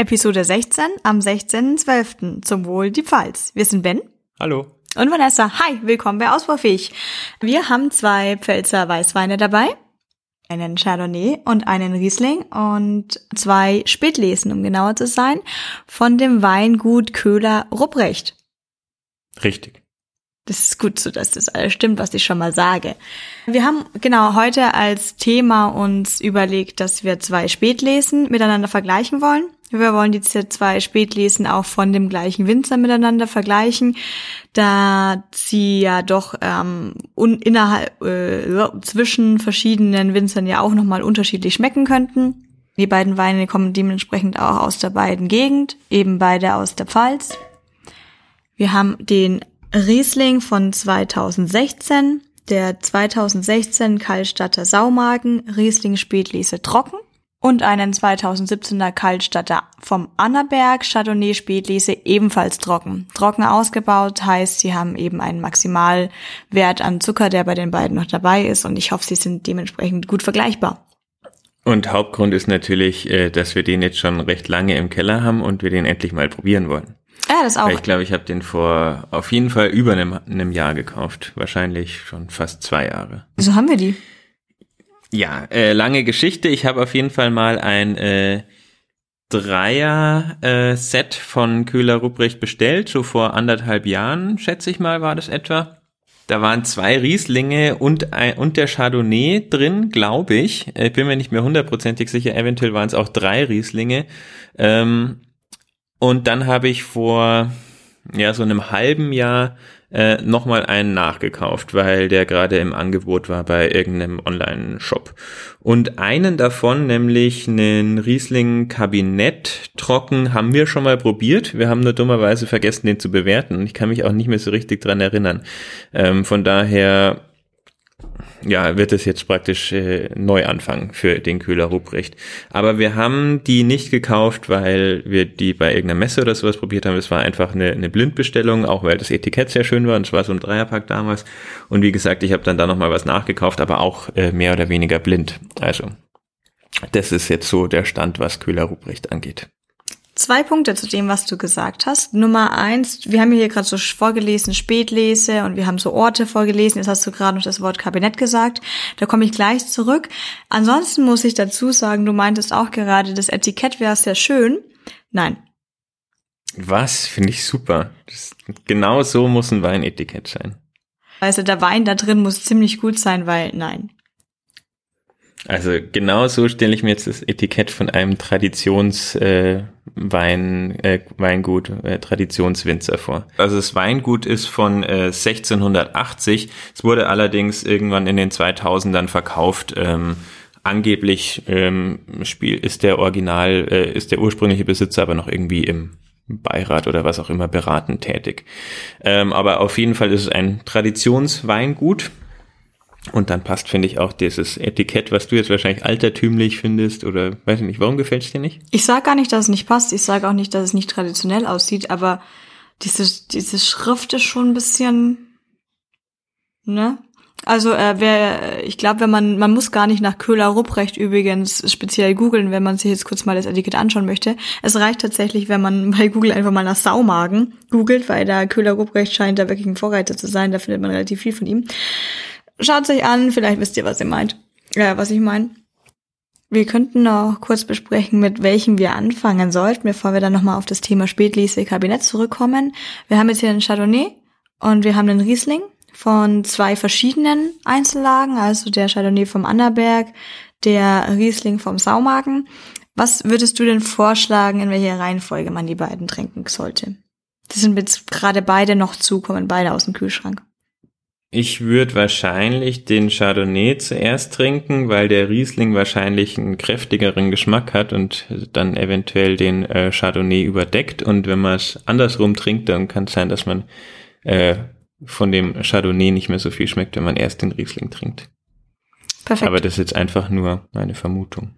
Episode 16 am 16.12. zum Wohl die Pfalz. Wir sind Ben. Hallo. Und Vanessa. Hi, willkommen bei Ausbaufähig. Wir haben zwei Pfälzer Weißweine dabei. Einen Chardonnay und einen Riesling und zwei Spätlesen, um genauer zu sein, von dem Weingut Köhler Rupprecht. Richtig. Das ist gut so, dass das alles stimmt, was ich schon mal sage. Wir haben genau heute als Thema uns überlegt, dass wir zwei Spätlesen miteinander vergleichen wollen. Wir wollen diese zwei Spätlesen auch von dem gleichen Winzer miteinander vergleichen, da sie ja doch ähm, innerhalb äh, zwischen verschiedenen Winzern ja auch nochmal unterschiedlich schmecken könnten. Die beiden Weine kommen dementsprechend auch aus der beiden Gegend, eben beide aus der Pfalz. Wir haben den Riesling von 2016, der 2016 Kaltstatter Saumagen Riesling Spätlese trocken und einen 2017er Kaltstatter vom Annaberg Chardonnay Spätlese ebenfalls trocken. Trocken ausgebaut heißt, sie haben eben einen Maximalwert an Zucker, der bei den beiden noch dabei ist und ich hoffe, sie sind dementsprechend gut vergleichbar. Und Hauptgrund ist natürlich, äh, dass wir den jetzt schon recht lange im Keller haben und wir den endlich mal probieren wollen. Ja, das auch. Weil ich glaube, ich habe den vor auf jeden Fall über einem, einem Jahr gekauft. Wahrscheinlich schon fast zwei Jahre. Wieso haben wir die? Ja, äh, lange Geschichte. Ich habe auf jeden Fall mal ein äh, Dreier-Set äh, von Köhler Rupprecht bestellt, so vor anderthalb Jahren, schätze ich mal, war das etwa. Da waren zwei Rieslinge und, ein, und der Chardonnay drin, glaube ich. Ich äh, bin mir nicht mehr hundertprozentig sicher. Eventuell waren es auch drei Rieslinge. Ähm, und dann habe ich vor ja so einem halben Jahr äh, nochmal einen nachgekauft, weil der gerade im Angebot war bei irgendeinem Online-Shop. Und einen davon, nämlich einen Riesling Kabinett trocken, haben wir schon mal probiert. Wir haben nur dummerweise vergessen, den zu bewerten. Ich kann mich auch nicht mehr so richtig dran erinnern. Ähm, von daher ja, wird es jetzt praktisch äh, neu anfangen für den Kühler Ruprecht. Aber wir haben die nicht gekauft, weil wir die bei irgendeiner Messe oder sowas probiert haben. Es war einfach eine, eine Blindbestellung, auch weil das Etikett sehr schön war und es war so ein Dreierpack damals. Und wie gesagt, ich habe dann da nochmal was nachgekauft, aber auch äh, mehr oder weniger blind. Also, das ist jetzt so der Stand, was Kühler Ruprecht angeht. Zwei Punkte zu dem, was du gesagt hast. Nummer eins, wir haben hier gerade so vorgelesen, Spätlese und wir haben so Orte vorgelesen. Jetzt hast du gerade noch das Wort Kabinett gesagt. Da komme ich gleich zurück. Ansonsten muss ich dazu sagen, du meintest auch gerade, das Etikett wäre sehr schön. Nein. Was? Finde ich super. Das, genau so muss ein Weinetikett sein. Also der Wein da drin muss ziemlich gut sein, weil nein. Also genau so stelle ich mir jetzt das Etikett von einem Traditionswein, äh, äh, Weingut, äh, Traditionswinzer vor. Also das Weingut ist von äh, 1680. Es wurde allerdings irgendwann in den 2000ern verkauft. Ähm, angeblich ähm, Spiel ist der Original, äh, ist der ursprüngliche Besitzer aber noch irgendwie im Beirat oder was auch immer beratend tätig. Ähm, aber auf jeden Fall ist es ein Traditionsweingut und dann passt, finde ich, auch dieses Etikett, was du jetzt wahrscheinlich altertümlich findest oder weiß ich nicht, warum gefällt es dir nicht? Ich sage gar nicht, dass es nicht passt. Ich sage auch nicht, dass es nicht traditionell aussieht, aber diese, diese Schrift ist schon ein bisschen, ne? Also äh, wer, ich glaube, wenn man, man muss gar nicht nach Köhler Rupprecht übrigens speziell googeln, wenn man sich jetzt kurz mal das Etikett anschauen möchte. Es reicht tatsächlich, wenn man bei Google einfach mal nach Saumagen googelt, weil da Köhler Rupprecht scheint da wirklich ein Vorreiter zu sein. Da findet man relativ viel von ihm. Schaut euch an, vielleicht wisst ihr, was ihr meint. Ja, was ich meine. Wir könnten noch kurz besprechen, mit welchem wir anfangen sollten, bevor wir dann nochmal auf das Thema Spätlese Kabinett zurückkommen. Wir haben jetzt hier einen Chardonnay und wir haben einen Riesling von zwei verschiedenen Einzellagen, also der Chardonnay vom Annaberg, der Riesling vom Saumagen. Was würdest du denn vorschlagen, in welcher Reihenfolge man die beiden trinken sollte? Das sind jetzt gerade beide noch zu, kommen beide aus dem Kühlschrank. Ich würde wahrscheinlich den Chardonnay zuerst trinken, weil der Riesling wahrscheinlich einen kräftigeren Geschmack hat und dann eventuell den äh, Chardonnay überdeckt. Und wenn man es andersrum trinkt, dann kann es sein, dass man äh, von dem Chardonnay nicht mehr so viel schmeckt, wenn man erst den Riesling trinkt. Perfekt. Aber das ist jetzt einfach nur meine Vermutung.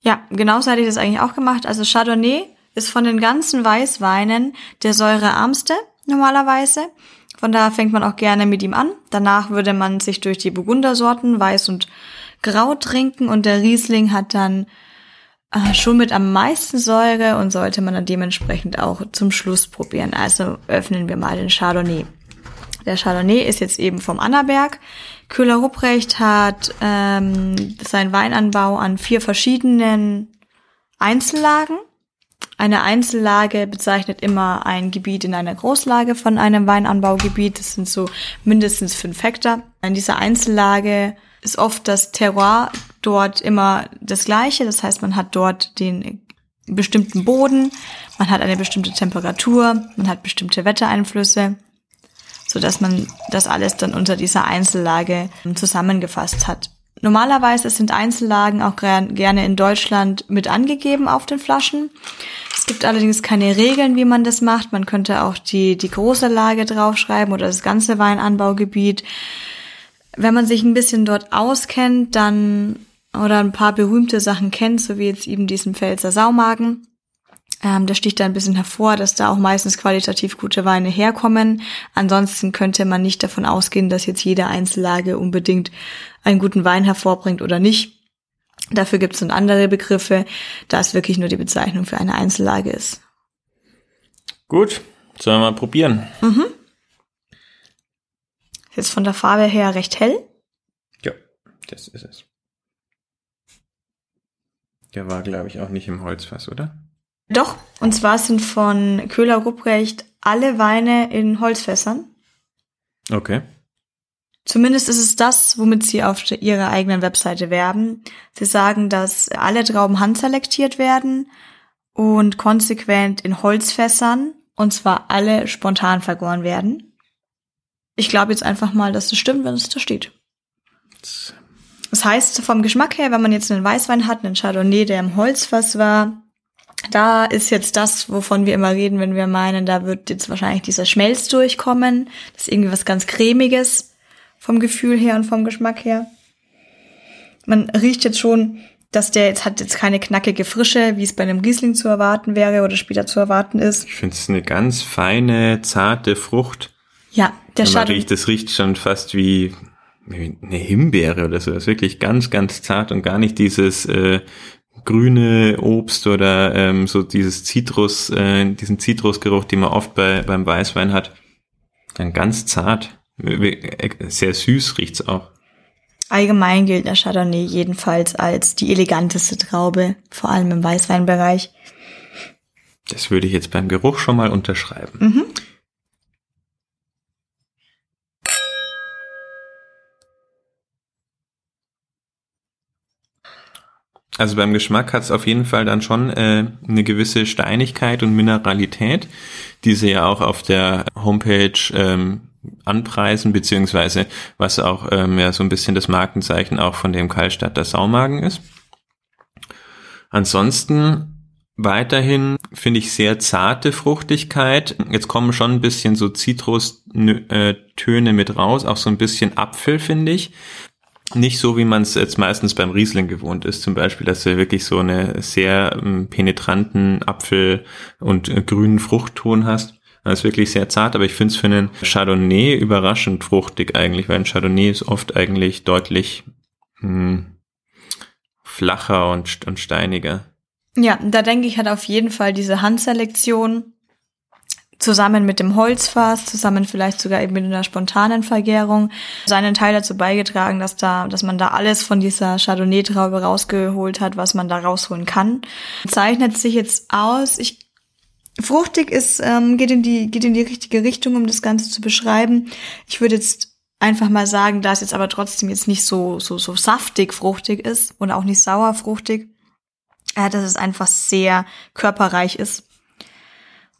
Ja, genauso hätte ich das eigentlich auch gemacht. Also Chardonnay ist von den ganzen Weißweinen der säurearmste normalerweise. Von daher fängt man auch gerne mit ihm an. Danach würde man sich durch die Burgundersorten Weiß und Grau trinken und der Riesling hat dann äh, schon mit am meisten Säure und sollte man dann dementsprechend auch zum Schluss probieren. Also öffnen wir mal den Chardonnay. Der Chardonnay ist jetzt eben vom Annaberg. Köhler Rupprecht hat ähm, seinen Weinanbau an vier verschiedenen Einzellagen. Eine Einzellage bezeichnet immer ein Gebiet in einer Großlage von einem Weinanbaugebiet. Das sind so mindestens fünf Hektar. In dieser Einzellage ist oft das Terroir dort immer das gleiche. Das heißt, man hat dort den bestimmten Boden, man hat eine bestimmte Temperatur, man hat bestimmte Wettereinflüsse, so dass man das alles dann unter dieser Einzellage zusammengefasst hat. Normalerweise sind Einzellagen auch gerne in Deutschland mit angegeben auf den Flaschen. Es gibt allerdings keine Regeln, wie man das macht. Man könnte auch die, die große Lage draufschreiben oder das ganze Weinanbaugebiet. Wenn man sich ein bisschen dort auskennt, dann oder ein paar berühmte Sachen kennt, so wie jetzt eben diesen Pfälzer Saumagen, ähm, da sticht da ein bisschen hervor, dass da auch meistens qualitativ gute Weine herkommen. Ansonsten könnte man nicht davon ausgehen, dass jetzt jede Einzellage unbedingt einen guten Wein hervorbringt oder nicht. Dafür gibt es dann andere Begriffe, da es wirklich nur die Bezeichnung für eine Einzellage ist. Gut, sollen wir mal probieren. Mhm. Jetzt von der Farbe her recht hell. Ja, das ist es. Der war, glaube ich, auch nicht im Holzfass, oder? Doch, und zwar sind von Köhler Rupprecht alle Weine in Holzfässern. Okay. Zumindest ist es das, womit sie auf ihrer eigenen Webseite werben. Sie sagen, dass alle Trauben handselektiert werden und konsequent in Holzfässern, und zwar alle spontan vergoren werden. Ich glaube jetzt einfach mal, dass das stimmt, wenn es da steht. Das heißt, vom Geschmack her, wenn man jetzt einen Weißwein hat, einen Chardonnay, der im Holzfass war, da ist jetzt das, wovon wir immer reden, wenn wir meinen, da wird jetzt wahrscheinlich dieser Schmelz durchkommen. Das ist irgendwie was ganz cremiges vom Gefühl her und vom Geschmack her. Man riecht jetzt schon, dass der jetzt hat jetzt keine knackige Frische, wie es bei einem Riesling zu erwarten wäre oder später zu erwarten ist. Ich finde es eine ganz feine, zarte Frucht. Ja, der Schatten. Riecht, das riecht schon fast wie eine Himbeere oder so. Das ist wirklich ganz, ganz zart und gar nicht dieses äh, grüne Obst oder ähm, so dieses Zitrus, äh, diesen Zitrusgeruch, den man oft bei, beim Weißwein hat. Dann ganz zart. Sehr süß riecht's auch. Allgemein gilt der Chardonnay jedenfalls als die eleganteste Traube, vor allem im Weißweinbereich. Das würde ich jetzt beim Geruch schon mal unterschreiben. Mhm. Also beim Geschmack hat es auf jeden Fall dann schon äh, eine gewisse Steinigkeit und Mineralität, die sie ja auch auf der Homepage ähm, anpreisen, beziehungsweise was auch ähm, ja so ein bisschen das Markenzeichen auch von dem Kaltstadter Saumagen ist. Ansonsten weiterhin finde ich sehr zarte Fruchtigkeit. Jetzt kommen schon ein bisschen so Zitrustöne äh, mit raus, auch so ein bisschen Apfel finde ich nicht so, wie man es jetzt meistens beim Riesling gewohnt ist, zum Beispiel, dass er wirklich so eine sehr ähm, penetranten Apfel- und äh, grünen Fruchtton hast. Das ist wirklich sehr zart, aber ich finde es für einen Chardonnay überraschend fruchtig eigentlich, weil ein Chardonnay ist oft eigentlich deutlich mh, hm, flacher und, und steiniger. Ja, da denke ich, hat auf jeden Fall diese Handselektion zusammen mit dem Holzfass, zusammen vielleicht sogar eben mit einer spontanen Vergärung, seinen Teil dazu beigetragen, dass da, dass man da alles von dieser Chardonnay-Traube rausgeholt hat, was man da rausholen kann. Zeichnet sich jetzt aus. Ich, fruchtig ist, ähm, geht in die, geht in die richtige Richtung, um das Ganze zu beschreiben. Ich würde jetzt einfach mal sagen, da es jetzt aber trotzdem jetzt nicht so, so, so saftig fruchtig ist und auch nicht sauer fruchtig, äh, dass es einfach sehr körperreich ist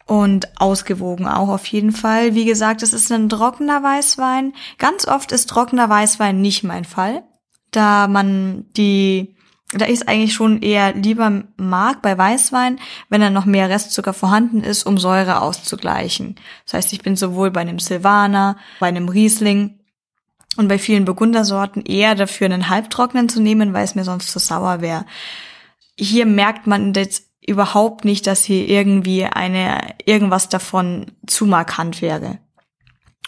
und ausgewogen auch auf jeden Fall. Wie gesagt, es ist ein trockener Weißwein. Ganz oft ist trockener Weißwein nicht mein Fall, da man die, da es eigentlich schon eher lieber mag bei Weißwein, wenn da noch mehr Restzucker vorhanden ist, um Säure auszugleichen. Das heißt, ich bin sowohl bei einem Silvaner, bei einem Riesling und bei vielen Burgundersorten eher dafür, einen halbtrockenen zu nehmen, weil es mir sonst zu sauer wäre. Hier merkt man jetzt überhaupt nicht, dass hier irgendwie eine, irgendwas davon zu markant wäre.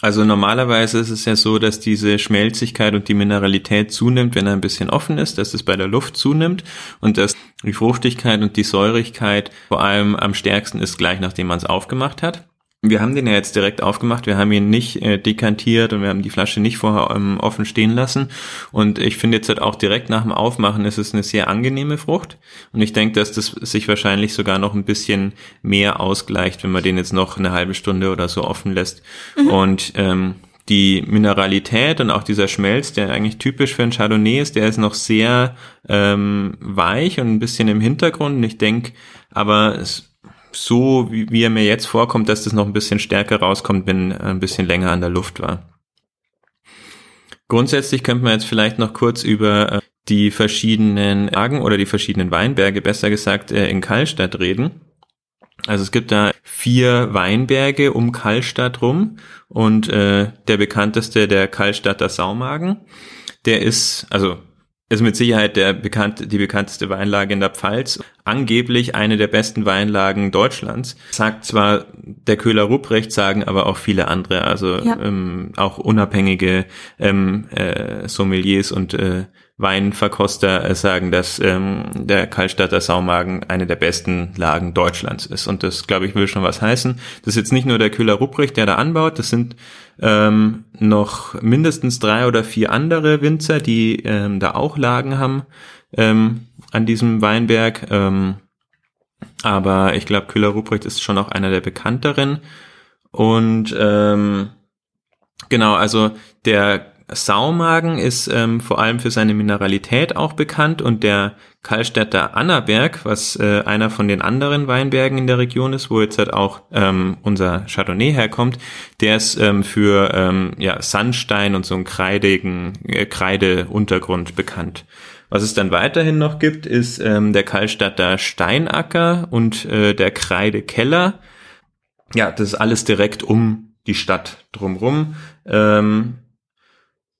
Also normalerweise ist es ja so, dass diese Schmelzigkeit und die Mineralität zunimmt, wenn er ein bisschen offen ist, dass es bei der Luft zunimmt und dass die Fruchtigkeit und die Säurigkeit vor allem am stärksten ist gleich nachdem man es aufgemacht hat. Wir haben den ja jetzt direkt aufgemacht, wir haben ihn nicht äh, dekantiert und wir haben die Flasche nicht vorher ähm, offen stehen lassen. Und ich finde jetzt halt auch direkt nach dem Aufmachen ist es eine sehr angenehme Frucht. Und ich denke, dass das sich wahrscheinlich sogar noch ein bisschen mehr ausgleicht, wenn man den jetzt noch eine halbe Stunde oder so offen lässt. Mhm. Und ähm, die Mineralität und auch dieser Schmelz, der eigentlich typisch für ein Chardonnay ist, der ist noch sehr ähm, weich und ein bisschen im Hintergrund. Und ich denke, aber es so, wie, wie er mir jetzt vorkommt, dass das noch ein bisschen stärker rauskommt, wenn ein bisschen länger an der Luft war. Grundsätzlich könnte man jetzt vielleicht noch kurz über äh, die verschiedenen Lagen oder die verschiedenen Weinberge, besser gesagt, äh, in Kallstadt reden. Also es gibt da vier Weinberge um Kallstadt rum und äh, der bekannteste, der Kallstadter Saumagen, der ist, also ist mit Sicherheit der bekannt, die bekannteste Weinlage in der Pfalz. Angeblich eine der besten Weinlagen Deutschlands. Sagt zwar der Köhler Rupprecht, sagen aber auch viele andere, also ja. ähm, auch unabhängige ähm, äh, Sommeliers und äh, Weinverkoster äh, sagen, dass ähm, der Kallstatter Saumagen eine der besten Lagen Deutschlands ist. Und das, glaube ich, will schon was heißen. Das ist jetzt nicht nur der Köhler Rupprecht, der da anbaut, das sind ähm, noch mindestens drei oder vier andere Winzer, die ähm, da auch Lagen haben ähm, an diesem Weinberg. Ähm, aber ich glaube, Köhler Rupprecht ist schon auch einer der bekannteren. Und ähm, genau, also der Saumagen ist ähm, vor allem für seine Mineralität auch bekannt und der Kallstädter Annaberg, was äh, einer von den anderen Weinbergen in der Region ist, wo jetzt halt auch ähm, unser Chardonnay herkommt, der ist ähm, für ähm, ja, Sandstein und so einen kreidigen äh, Kreideuntergrund bekannt. Was es dann weiterhin noch gibt, ist ähm, der Kallstädter Steinacker und äh, der Kreidekeller. Ja, das ist alles direkt um die Stadt drumrum. Ähm,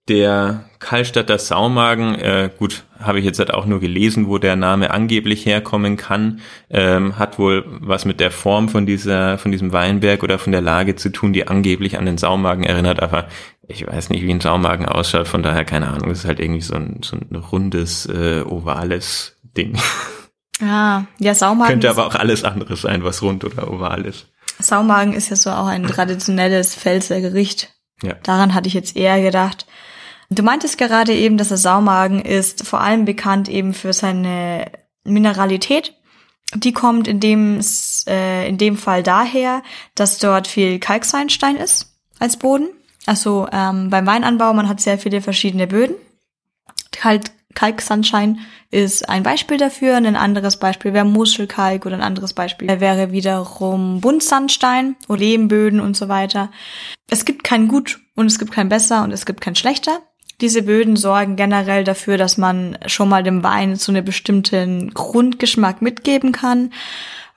der Kallstatter Saumagen, äh, gut, habe ich jetzt halt auch nur gelesen, wo der Name angeblich herkommen kann, ähm, hat wohl was mit der Form von dieser, von diesem Weinberg oder von der Lage zu tun, die angeblich an den Saumagen erinnert, aber ich weiß nicht, wie ein Saumagen ausschaut, von daher keine Ahnung, das ist halt irgendwie so ein, so ein rundes, äh, ovales Ding. Ah, ja, Saumagen. Könnte aber auch alles andere sein, was rund oder oval ist. Saumagen ist ja so auch ein traditionelles Pfälzer Gericht. Ja. Daran hatte ich jetzt eher gedacht. Du meintest gerade eben, dass der Saumagen ist vor allem bekannt eben für seine Mineralität. Die kommt in dem, äh, in dem Fall daher, dass dort viel Kalksandstein ist als Boden. Also ähm, beim Weinanbau, man hat sehr viele verschiedene Böden. Halt Kalksandstein ist ein Beispiel dafür. Ein anderes Beispiel wäre Muschelkalk oder ein anderes Beispiel wäre wiederum Buntsandstein oder Lehmböden und so weiter. Es gibt kein Gut und es gibt kein Besser und es gibt kein Schlechter. Diese Böden sorgen generell dafür, dass man schon mal dem Wein so einen bestimmten Grundgeschmack mitgeben kann.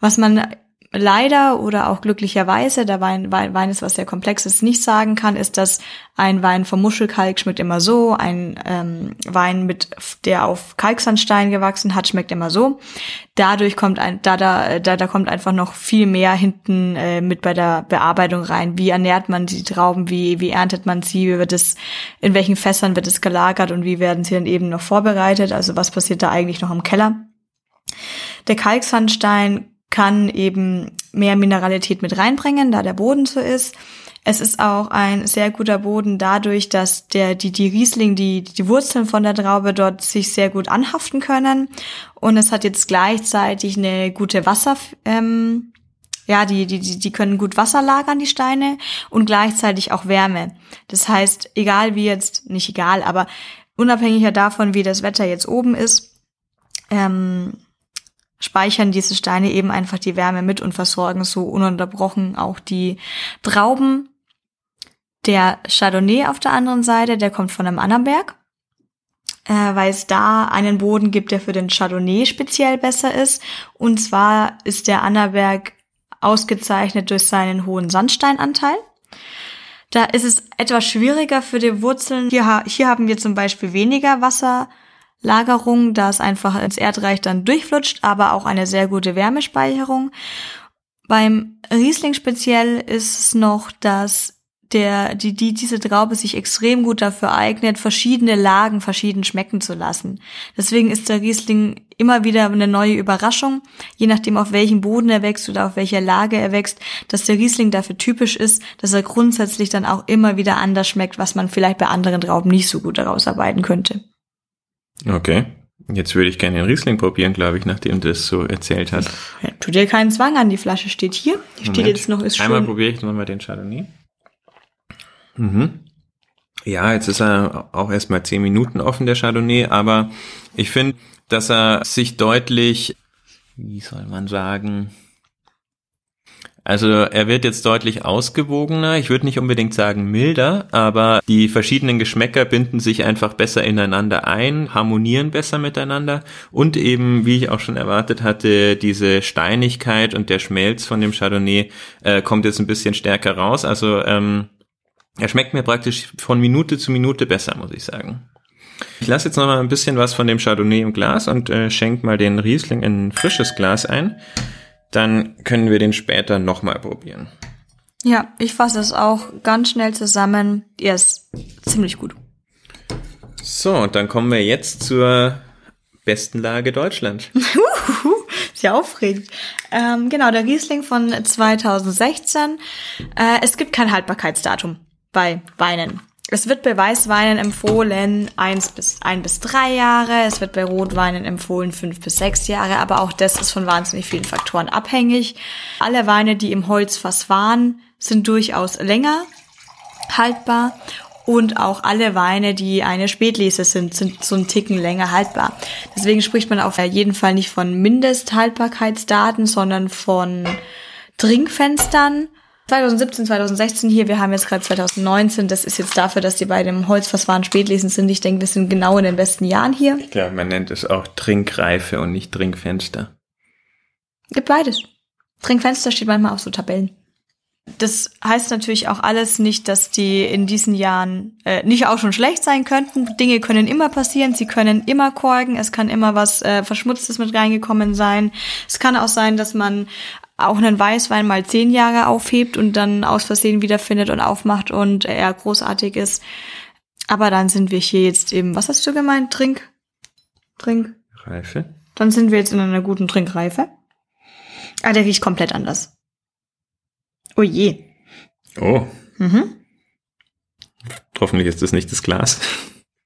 Was man leider oder auch glücklicherweise, da Wein, Wein, Wein ist was sehr komplexes, nicht sagen kann, ist, dass ein Wein vom Muschelkalk schmeckt immer so, ein ähm, Wein mit, der auf Kalksandstein gewachsen hat, schmeckt immer so. Dadurch kommt ein, da, da, da, da kommt einfach noch viel mehr hinten äh, mit bei der Bearbeitung rein. Wie ernährt man die Trauben, wie, wie erntet man sie, wie wird es, in welchen Fässern wird es gelagert und wie werden sie dann eben noch vorbereitet, also was passiert da eigentlich noch im Keller. Der Kalksandstein kann eben mehr Mineralität mit reinbringen, da der Boden so ist. Es ist auch ein sehr guter Boden dadurch, dass der, die, die Riesling, die, die Wurzeln von der Traube dort sich sehr gut anhaften können. Und es hat jetzt gleichzeitig eine gute Wasser, ähm, ja, die, die, die können gut Wasser lagern, die Steine, und gleichzeitig auch Wärme. Das heißt, egal wie jetzt, nicht egal, aber unabhängiger davon, wie das Wetter jetzt oben ist, ähm, speichern diese Steine eben einfach die Wärme mit und versorgen so ununterbrochen auch die Trauben. Der Chardonnay auf der anderen Seite, der kommt von einem anderen Berg, äh, weil es da einen Boden gibt, der für den Chardonnay speziell besser ist. Und zwar ist der Annaberg ausgezeichnet durch seinen hohen Sandsteinanteil. Da ist es etwas schwieriger für die Wurzeln. Hier, hier haben wir zum Beispiel weniger Wasser Lagerung, da es einfach ins Erdreich dann durchflutscht, aber auch eine sehr gute Wärmespeicherung. Beim Riesling speziell ist es noch, dass der, die, die, diese Traube sich extrem gut dafür eignet, verschiedene Lagen verschieden schmecken zu lassen. Deswegen ist der Riesling immer wieder eine neue Überraschung, je nachdem auf welchem Boden er wächst oder auf welcher Lage er wächst, dass der Riesling dafür typisch ist, dass er grundsätzlich dann auch immer wieder anders schmeckt, was man vielleicht bei anderen Trauben nicht so gut herausarbeiten könnte. Okay. Jetzt würde ich gerne den Riesling probieren, glaube ich, nachdem du das so erzählt hast. Ja, tu dir keinen Zwang an, die Flasche steht hier. Die steht jetzt noch, ist schön. Einmal probiere ich nochmal den Chardonnay. Mhm. Ja, jetzt ist er auch erstmal zehn Minuten offen, der Chardonnay, aber ich finde, dass er sich deutlich, wie soll man sagen, also er wird jetzt deutlich ausgewogener. Ich würde nicht unbedingt sagen milder, aber die verschiedenen Geschmäcker binden sich einfach besser ineinander ein, harmonieren besser miteinander und eben, wie ich auch schon erwartet hatte, diese Steinigkeit und der Schmelz von dem Chardonnay äh, kommt jetzt ein bisschen stärker raus. Also ähm, er schmeckt mir praktisch von Minute zu Minute besser, muss ich sagen. Ich lasse jetzt noch mal ein bisschen was von dem Chardonnay im Glas und äh, schenke mal den Riesling in ein frisches Glas ein. Dann können wir den später noch mal probieren. Ja, ich fasse es auch ganz schnell zusammen. Er ist ziemlich gut. So, und dann kommen wir jetzt zur besten Lage Deutschland. Sehr aufregend. Ähm, genau, der Riesling von 2016. Äh, es gibt kein Haltbarkeitsdatum bei Weinen. Es wird bei Weißweinen empfohlen eins bis ein bis drei Jahre. Es wird bei Rotweinen empfohlen fünf bis sechs Jahre. Aber auch das ist von wahnsinnig vielen Faktoren abhängig. Alle Weine, die im Holzfass waren, sind durchaus länger haltbar. Und auch alle Weine, die eine Spätlese sind, sind so einen Ticken länger haltbar. Deswegen spricht man auf jeden Fall nicht von Mindesthaltbarkeitsdaten, sondern von Trinkfenstern 2017, 2016 hier, wir haben jetzt gerade 2019, das ist jetzt dafür, dass die bei dem Holzfass waren Spätlesen sind. Ich denke, wir sind genau in den besten Jahren hier. Ich glaube, man nennt es auch Trinkreife und nicht Trinkfenster. Gibt beides. Trinkfenster steht manchmal auf so Tabellen. Das heißt natürlich auch alles nicht, dass die in diesen Jahren äh, nicht auch schon schlecht sein könnten. Dinge können immer passieren, sie können immer korken, es kann immer was äh, Verschmutztes mit reingekommen sein. Es kann auch sein, dass man auch einen Weißwein mal zehn Jahre aufhebt und dann aus Versehen wiederfindet und aufmacht und er großartig ist. Aber dann sind wir hier jetzt eben, was hast du gemeint? Trink? Trink? Reife? Dann sind wir jetzt in einer guten Trinkreife. Ah, der riecht komplett anders. Oh je. Oh, Mhm. hoffentlich ist das nicht das Glas.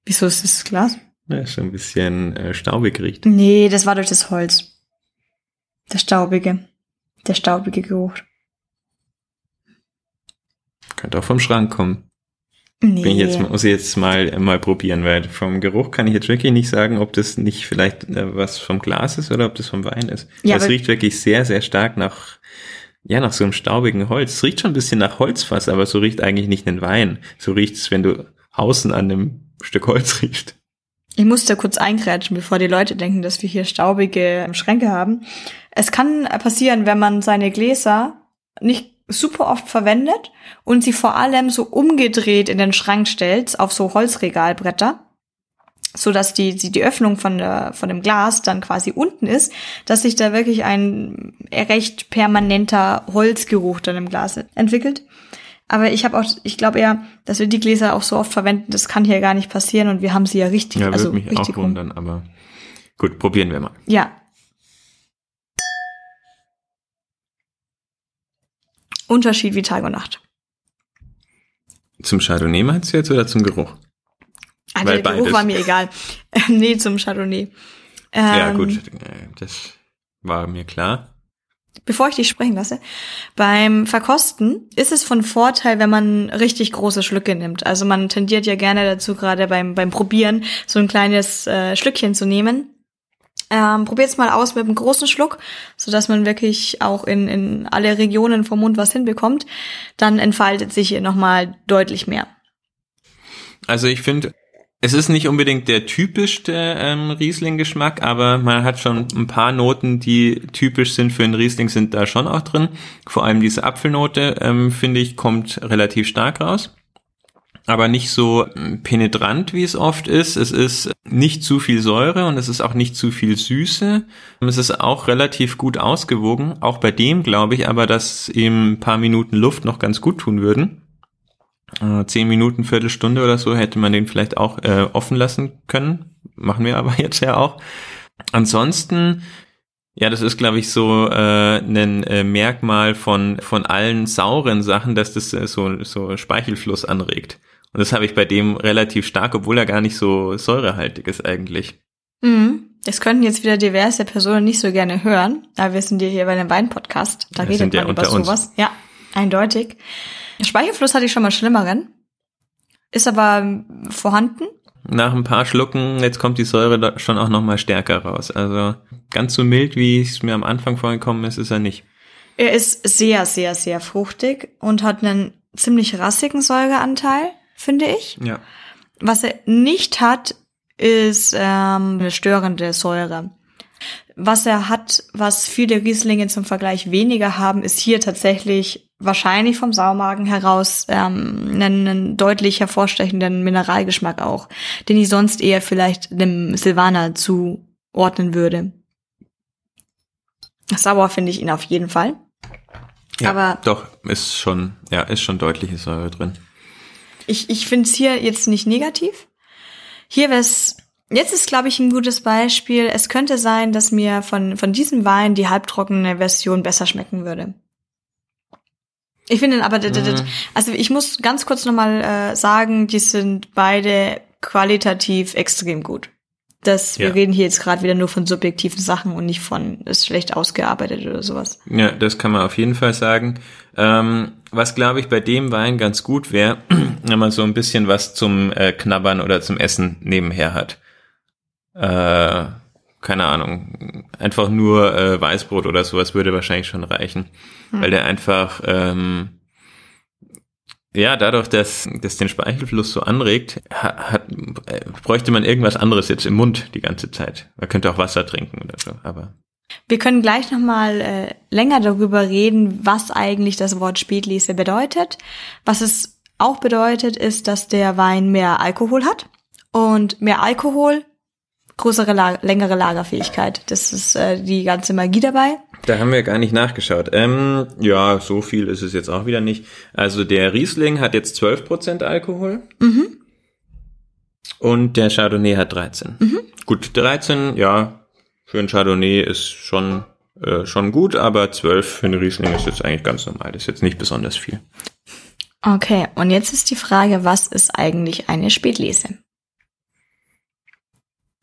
Wieso ist das Glas? Ja, ist schon ein bisschen äh, staubig riecht. Nee, das war durch das Holz. Der staubige. Der staubige Geruch. Könnte auch vom Schrank kommen. Nee. Bin ich jetzt, muss ich jetzt mal, mal probieren, weil vom Geruch kann ich jetzt wirklich nicht sagen, ob das nicht vielleicht äh, was vom Glas ist oder ob das vom Wein ist. Ja, das riecht wirklich sehr, sehr stark nach, ja, nach so einem staubigen Holz. Es riecht schon ein bisschen nach Holzfass, aber so riecht eigentlich nicht ein Wein. So riecht es, wenn du außen an einem Stück Holz riechst. Ich muss da kurz eingrätschen, bevor die Leute denken, dass wir hier staubige Schränke haben. Es kann passieren, wenn man seine Gläser nicht super oft verwendet und sie vor allem so umgedreht in den Schrank stellt, auf so Holzregalbretter, so dass die, die, die Öffnung von, der, von dem Glas dann quasi unten ist, dass sich da wirklich ein recht permanenter Holzgeruch dann im Glas entwickelt. Aber ich habe auch, ich glaube eher, dass wir die Gläser auch so oft verwenden, das kann hier gar nicht passieren und wir haben sie ja richtig, Ja, würde also mich auch richtig rum. wundern, aber gut, probieren wir mal. Ja. Unterschied wie Tag und Nacht. Zum Chardonnay meinst du jetzt oder zum Geruch? Also Weil der Geruch beides. war mir egal. nee, zum Chardonnay. Ähm, ja, gut, äh, das war mir klar. Bevor ich dich sprechen lasse, beim Verkosten ist es von Vorteil, wenn man richtig große Schlücke nimmt. Also man tendiert ja gerne dazu, gerade beim, beim Probieren, so ein kleines äh, Schlückchen zu nehmen. Ähm, Probiert's mal aus mit einem großen Schluck, so dass man wirklich auch in, in alle Regionen vom Mund was hinbekommt. Dann entfaltet sich hier nochmal deutlich mehr. Also ich finde, es ist nicht unbedingt der typischste ähm, Riesling-Geschmack, aber man hat schon ein paar Noten, die typisch sind für einen Riesling, sind da schon auch drin. Vor allem diese Apfelnote, ähm, finde ich, kommt relativ stark raus. Aber nicht so ähm, penetrant, wie es oft ist. Es ist nicht zu viel Säure und es ist auch nicht zu viel Süße. Es ist auch relativ gut ausgewogen. Auch bei dem glaube ich aber, dass ihm ein paar Minuten Luft noch ganz gut tun würden. Äh, zehn Minuten, Viertelstunde oder so hätte man den vielleicht auch äh, offen lassen können. Machen wir aber jetzt ja auch. Ansonsten, ja, das ist, glaube ich, so äh, ein äh, Merkmal von, von allen sauren Sachen, dass das äh, so, so Speichelfluss anregt. Und das habe ich bei dem relativ stark, obwohl er gar nicht so säurehaltig ist eigentlich. Mhm. Das könnten jetzt wieder diverse Personen nicht so gerne hören, aber wir sind ja hier bei einem Wein-Podcast. Da Wir redet sind ja man über unter uns. sowas. Ja, eindeutig. Speichelfluss hatte ich schon mal schlimmeren. Ist aber ähm, vorhanden. Nach ein paar Schlucken, jetzt kommt die Säure schon auch nochmal stärker raus. Also ganz so mild, wie es mir am Anfang vorgekommen ist, ist er nicht. Er ist sehr, sehr, sehr fruchtig und hat einen ziemlich rassigen Säureanteil, finde ich. Ja. Was er nicht hat, ist ähm, eine störende Säure. Was er hat, was viele Rieslinge zum Vergleich weniger haben, ist hier tatsächlich wahrscheinlich vom Saumagen heraus ähm, einen, einen deutlich hervorstechenden Mineralgeschmack auch, den ich sonst eher vielleicht dem Silvaner zuordnen würde. Sauer finde ich ihn auf jeden Fall. ja Aber- doch, ist schon, ja, ist schon deutliche Säure drin. Ich, ich finde es hier jetzt nicht negativ. Hier wäre es, jetzt ist, glaube ich, ein gutes Beispiel. Es könnte sein, dass mir von, von diesem Wein die halbtrockene Version besser schmecken würde. Ich finde aber, Mhm. also ich muss ganz kurz nochmal äh, sagen, die sind beide qualitativ extrem gut. Das, wir Ja. reden hier jetzt gerade wieder nur von subjektiven Sachen und nicht von, ist schlecht ausgearbeitet oder sowas. Ja, das kann man auf jeden Fall sagen. Ähm, was glaube ich bei dem Wein ganz gut wäre, wenn man so ein bisschen was zum äh, Knabbern oder zum Essen nebenher hat. Äh, keine Ahnung, einfach nur äh, Weißbrot oder sowas würde wahrscheinlich schon reichen, weil der einfach ähm, ja, dadurch, dass das den Speichelfluss so anregt, ha- hat, äh, bräuchte man irgendwas anderes jetzt im Mund die ganze Zeit. Man könnte auch Wasser trinken oder so, aber Wir können gleich nochmal äh, länger darüber reden, was eigentlich das Wort Spätlese bedeutet. Was es auch bedeutet, ist, dass der Wein mehr Alkohol hat. Und mehr Alkohol, größere, La längere Lagerfähigkeit. Das ist äh, die ganze Magie dabei. Da haben wir gar nicht nachgeschaut. Ähm, ja, so viel ist es jetzt auch wieder nicht. Also der Riesling hat jetzt 12% Alkohol. Und der Chardonnay hat 13. Gut, 13, ja, für ein Chardonnay ist schon, äh, schon gut, aber 12 für einen Riesling ist jetzt eigentlich ganz normal. Das ist jetzt nicht besonders viel. Okay, und jetzt ist die Frage, was ist eigentlich eine Spätlese?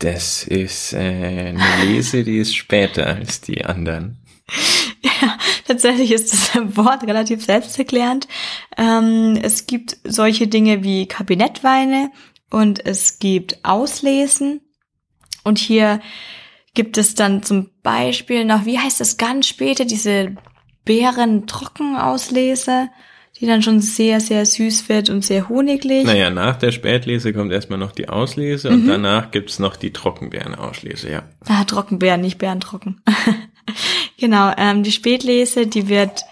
Das ist äh, eine Lese, die ist später als die anderen. Ja, tatsächlich ist das Wort relativ selbsterklärend. Ähm, es gibt solche Dinge wie Kabinettweine und es gibt Auslesen. Und hier gibt es dann zum Beispiel noch, wie heißt das ganz später, diese Beeren-Trockenauslese, die dann schon sehr, sehr süß wird und sehr honiglich. Naja, nach der Spätlese kommt erstmal noch die Auslese und danach gibt's noch die Trockenbeerenauslese, ja. Ah, Trockenbeeren, nicht Beerentrocken. genau, ähm, die Spätlese, die wird,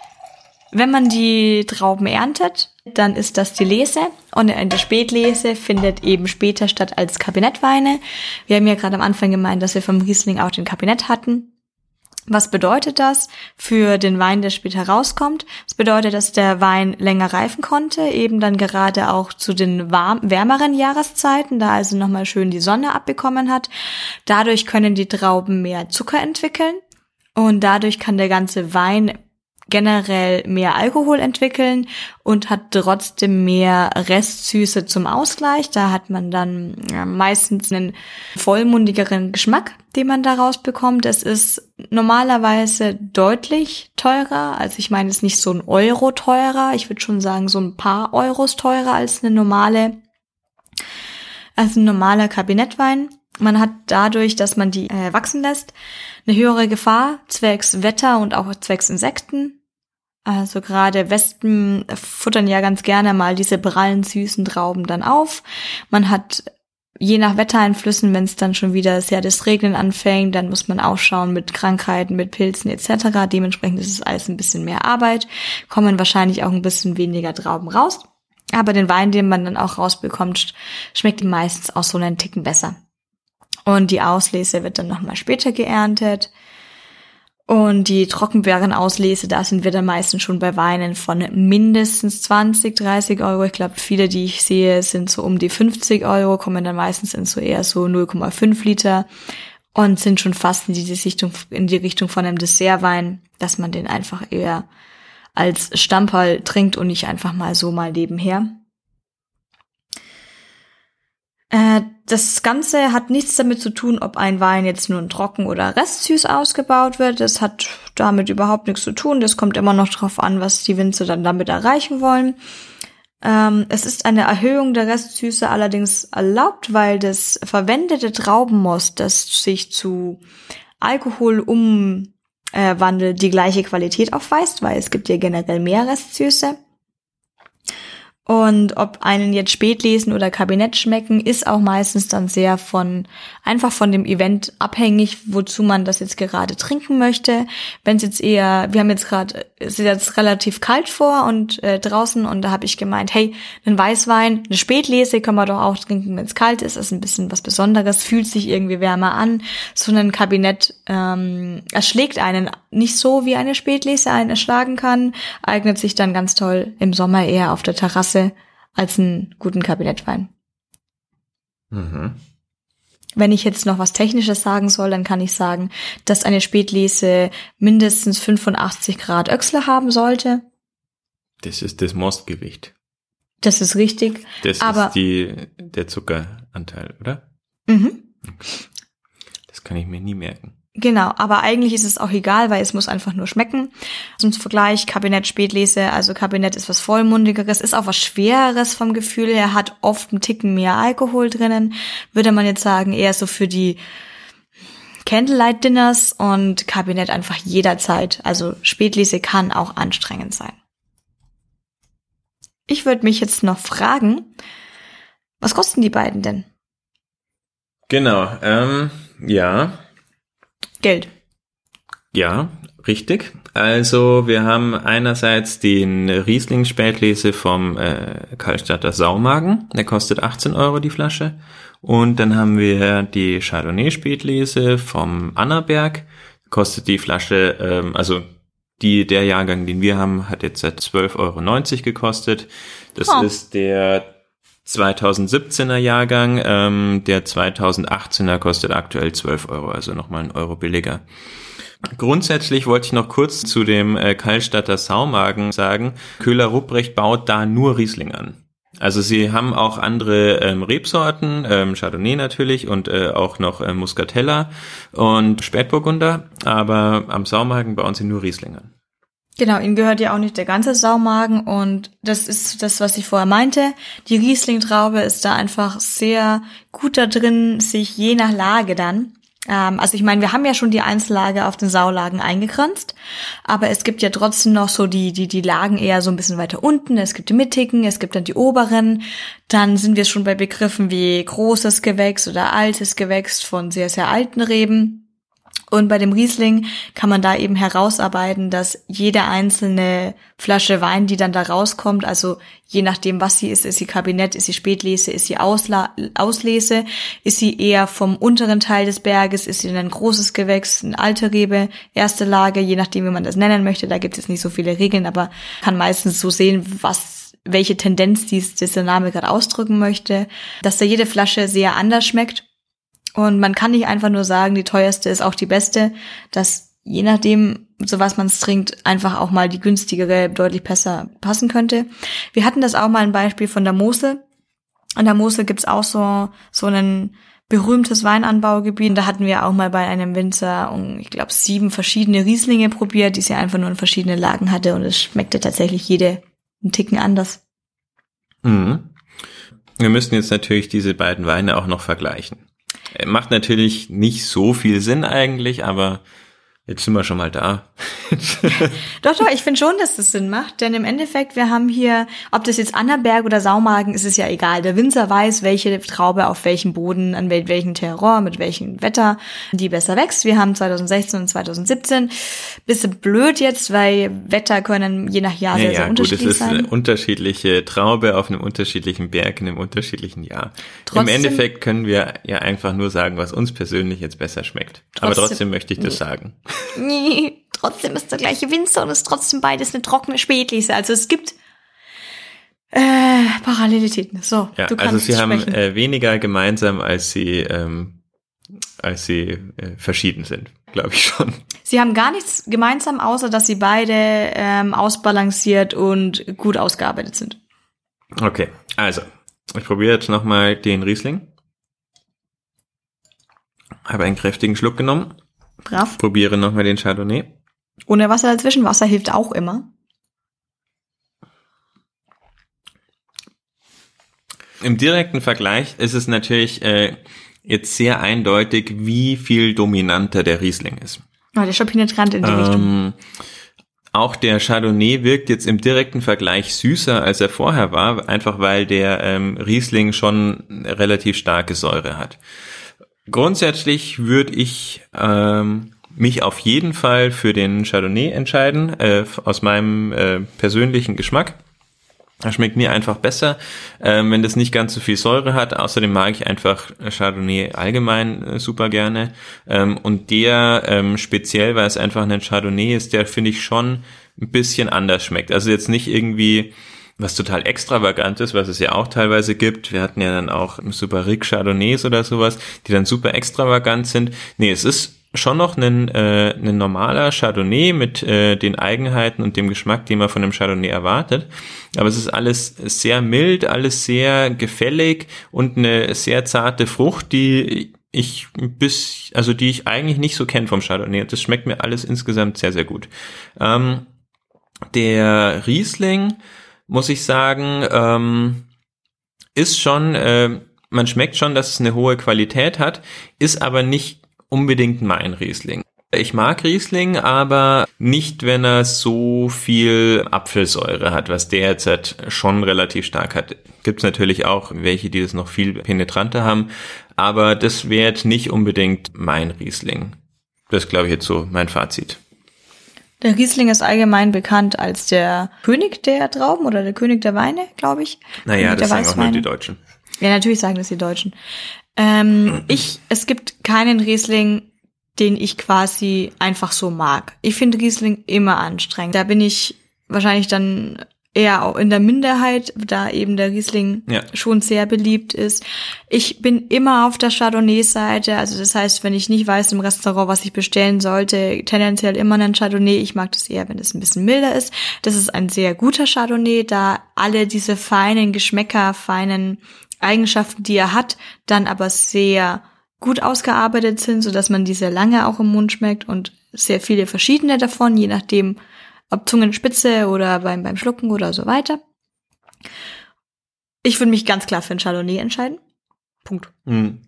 wenn man die Trauben erntet, dann ist das die Lese und in der Spätlese findet eben später statt als Kabinettweine. Wir haben ja gerade am Anfang gemeint, dass wir vom Riesling auch den Kabinett hatten. Was bedeutet das für den Wein, der später rauskommt? Das bedeutet, dass der Wein länger reifen konnte, eben dann gerade auch zu den warm, wärmeren Jahreszeiten, da also nochmal schön die Sonne abbekommen hat. Dadurch können die Trauben mehr Zucker entwickeln und dadurch kann der ganze Wein generell mehr Alkohol entwickeln und hat trotzdem mehr Restsüße zum Ausgleich. Da hat man dann meistens einen vollmundigeren Geschmack, den man daraus bekommt. Es ist normalerweise deutlich teurer. Also ich meine, es ist nicht so ein Euro teurer. Ich würde schon sagen, so ein paar Euros teurer als eine normale, als ein normaler Kabinettwein. Man hat dadurch, dass man die äh, wachsen lässt, eine höhere Gefahr zwecks Wetter und auch zwecks Insekten. Also gerade Wespen futtern ja ganz gerne mal diese prallen, süßen Trauben dann auf. Man hat je nach Wettereinflüssen, wenn es dann schon wieder sehr das Regnen anfängt, dann muss man aufschauen mit Krankheiten, mit Pilzen etc. Dementsprechend ist es alles ein bisschen mehr Arbeit, kommen wahrscheinlich auch ein bisschen weniger Trauben raus. Aber den Wein, den man dann auch rausbekommt, schmeckt meistens auch so einen Ticken besser. Und die Auslese wird dann nochmal später geerntet. Und die Trockenbeerenauslese, da sind wir dann meistens schon bei Weinen von mindestens 20, 30 Euro. Ich glaube, viele, die ich sehe, sind so um die 50 Euro, kommen dann meistens in so eher so 0,5 Liter und sind schon fast in die Richtung, in die Richtung von einem Dessertwein, dass man den einfach eher als Stamperl trinkt und nicht einfach mal so mal nebenher. Äh, das Ganze hat nichts damit zu tun, ob ein Wein jetzt nur ein trocken oder restsüß ausgebaut wird. Das hat damit überhaupt nichts zu tun. Das kommt immer noch drauf an, was die Winzer dann damit erreichen wollen. Ähm, es ist eine Erhöhung der Restsüße allerdings erlaubt, weil das verwendete Traubenmost, das sich zu Alkohol umwandelt, die gleiche Qualität aufweist, weil es gibt ja generell mehr Restsüße. Und ob einen jetzt Spätlesen oder Kabinett schmecken, ist auch meistens dann sehr von, einfach von dem Event abhängig, wozu man das jetzt gerade trinken möchte. Wenn es jetzt eher, wir haben jetzt gerade, ist jetzt relativ kalt vor und äh, draußen und da habe ich gemeint, hey, einen Weißwein, eine Spätlese können wir doch auch trinken, wenn es kalt ist, ist ein bisschen was Besonderes, fühlt sich irgendwie wärmer an. So ein Kabinett ähm, erschlägt einen nicht so, wie eine Spätlese einen erschlagen kann, eignet sich dann ganz toll im Sommer eher auf der Terrasse als einen guten Kabinettwein. Mhm. Wenn ich jetzt noch was Technisches sagen soll, dann kann ich sagen, dass eine Spätlese mindestens 85 Grad Öchsle haben sollte. Das ist das Mostgewicht. Das ist richtig. Das aber ist die, der Zuckeranteil, oder? Mhm. Das kann ich mir nie merken. Genau, aber eigentlich ist es auch egal, weil es muss einfach nur schmecken. Zum Vergleich, Kabinett Spätlese, also Kabinett ist was vollmundigeres, ist auch was schwereres vom Gefühl her, hat oft einen Ticken mehr Alkohol drinnen. Würde man jetzt sagen, eher so für die Candlelight Dinners und Kabinett einfach jederzeit. Also Spätlese kann auch anstrengend sein. Ich würde mich jetzt noch fragen, was kosten die beiden denn? Genau, ähm, ja, Geld. Ja, richtig. Also wir haben einerseits den Riesling Spätlese vom äh, Karlstadter Saumagen, der kostet 18 Euro die Flasche. Und dann haben wir die Chardonnay Spätlese vom Annaberg, kostet die Flasche, ähm, also die, der Jahrgang, den wir haben, hat jetzt seit 12,90 Euro gekostet. Das oh. ist der 2017er Jahrgang, ähm, der 2018er kostet aktuell 12 Euro, also nochmal ein Euro billiger. Grundsätzlich wollte ich noch kurz zu dem äh, Kallstatter Saumagen sagen, Köhler Rupprecht baut da nur Riesling an. Also sie haben auch andere ähm, Rebsorten, ähm, Chardonnay natürlich und äh, auch noch äh, Muscatella und Spätburgunder, aber am Saumagen bauen sie nur Riesling an. Genau, ihnen gehört ja auch nicht der ganze Saumagen und das ist das, was ich vorher meinte. Die Riesling-Traube ist da einfach sehr gut da drin, sich je nach Lage dann ähm, also ich meine, wir haben ja schon die Einzellage auf den Saulagen eingegrenzt, aber es gibt ja trotzdem noch so die, die, die Lagen eher so ein bisschen weiter unten. Es gibt die mittigen, es gibt dann die oberen. Dann sind wir schon bei Begriffen wie großes Gewächs oder altes Gewächs von sehr, sehr alten Reben. Und bei dem Riesling kann man da eben herausarbeiten, dass jede einzelne Flasche Wein, die dann da rauskommt, also je nachdem, was sie ist, ist sie Kabinett, ist sie Spätlese, ist sie Ausla Auslese, ist sie eher vom unteren Teil des Berges, ist sie ein großes Gewächs, eine alte Rebe, erste Lage, je nachdem, wie man das nennen möchte. Da gibt es nicht so viele Regeln, aber kann meistens so sehen, was welche Tendenz dies, dieser Name gerade ausdrücken möchte, dass da jede Flasche sehr anders schmeckt und man kann nicht einfach nur sagen, die teuerste ist auch die beste, dass je nachdem, so was man trinkt, einfach auch mal die günstigere deutlich besser passen könnte. Wir hatten das auch mal ein Beispiel von der Mosel. An der Mosel gibt's auch so, so ein berühmtes Weinanbaugebiet. Da hatten wir auch mal bei einem Winzer, ich glaube, sieben verschiedene Rieslinge probiert, die sie einfach nur in verschiedene Lagen hatte und es schmeckte tatsächlich jede einen Ticken anders. Mhm. Wir müssen jetzt natürlich diese beiden Weine auch noch vergleichen. Macht natürlich nicht so viel Sinn eigentlich, aber Jetzt sind wir schon mal da. doch, doch, ich finde schon, dass das Sinn macht, denn im Endeffekt, wir haben hier, ob das jetzt Annaberg oder Saumagen, ist es ja egal. Der Winzer weiß, welche Traube auf welchem Boden, an welchem Terror, mit welchem Wetter die besser wächst. Wir haben 2016 und 2017. Bisschen blöd jetzt, weil Wetter können je nach Jahr ja, sehr, sehr ja, unterschiedlich gut, es ist sein. eine unterschiedliche Traube auf einem unterschiedlichen Berg in einem unterschiedlichen Jahr. Trotzdem, Im Endeffekt können wir ja einfach nur sagen, was uns persönlich jetzt besser schmeckt. Aber Trotzdem- trotzdem möchte ich das sagen. Trotzdem ist der gleiche Winzer und ist trotzdem beides eine trockene Spätlese. Also es gibt äh, Parallelitäten. So, Ja, du also sie haben äh, weniger gemeinsam, als sie, ähm, als sie äh, verschieden sind, glaube ich schon. Sie haben gar nichts gemeinsam, außer dass sie beide ähm, ausbalanciert und gut ausgearbeitet sind. Okay, also, ich probiere jetzt nochmal den Riesling. Habe einen kräftigen Schluck genommen. Brav. Probiere nochmal den Chardonnay. Ohne Wasser dazwischen. Wasser hilft auch immer. Im direkten Vergleich ist es natürlich äh, jetzt sehr eindeutig, wie viel dominanter der Riesling ist. Oh, der ist schon penetrant in die Richtung. Ähm, auch der Chardonnay wirkt jetzt im direkten Vergleich süßer, als er vorher war, einfach weil der ähm, Riesling schon relativ starke Säure hat. Grundsätzlich würde ich ähm, mich auf jeden Fall für den Chardonnay entscheiden, äh, aus meinem äh, persönlichen Geschmack. Er schmeckt mir einfach besser, ähm, wenn das nicht ganz so viel Säure hat. Außerdem mag ich einfach Chardonnay allgemein äh, super gerne. Ähm, und der ähm, speziell, weil es einfach ein Chardonnay ist, der finde ich schon ein bisschen anders schmeckt. Also jetzt nicht irgendwie was total extravagantes, was es ja auch teilweise gibt. Wir hatten ja dann auch super Rick Chardonnays oder sowas, die dann super extravagant sind. Nee, es ist schon noch ein, äh, ein normaler Chardonnay mit äh, den Eigenheiten und dem Geschmack, den man von einem Chardonnay erwartet. Aber es ist alles sehr mild, alles sehr gefällig und eine sehr zarte Frucht, die ich bis, also die ich eigentlich nicht so kenne vom Chardonnay. Das schmeckt mir alles insgesamt sehr, sehr gut. Ähm, der Riesling, muss ich sagen, ähm, ist schon, äh, man schmeckt schon, dass es eine hohe Qualität hat, ist aber nicht unbedingt mein Riesling. Ich mag Riesling, aber nicht, wenn er so viel Apfelsäure hat, was der jetzt schon relativ stark hat. Gibt es natürlich auch welche, die das noch viel penetranter haben, aber das wäre jetzt nicht unbedingt mein Riesling. Das glaube ich jetzt so mein Fazit. Der Riesling ist allgemein bekannt als der König der Trauben oder der König der Weine, glaube ich. Naja, König das sagen auch nur die Deutschen. Ja, natürlich sagen das die Deutschen. Ähm, ich, es gibt keinen Riesling, den ich quasi einfach so mag. Ich finde Riesling immer anstrengend. Da bin ich wahrscheinlich dann eher auch in der Minderheit, da eben der Riesling Ja. schon sehr beliebt ist. Ich bin immer auf der Chardonnay-Seite, also das heißt, wenn ich nicht weiß im Restaurant, was ich bestellen sollte, tendenziell immer einen Chardonnay. Ich mag das eher, wenn es ein bisschen milder ist. Das ist ein sehr guter Chardonnay, da alle diese feinen Geschmäcker, feinen Eigenschaften, die er hat, dann aber sehr gut ausgearbeitet sind, so dass man diese lange auch im Mund schmeckt und sehr viele verschiedene davon, je nachdem, ob Zungenspitze oder beim, beim Schlucken oder so weiter. Ich würde mich ganz klar für ein Chardonnay entscheiden. Punkt. Hm.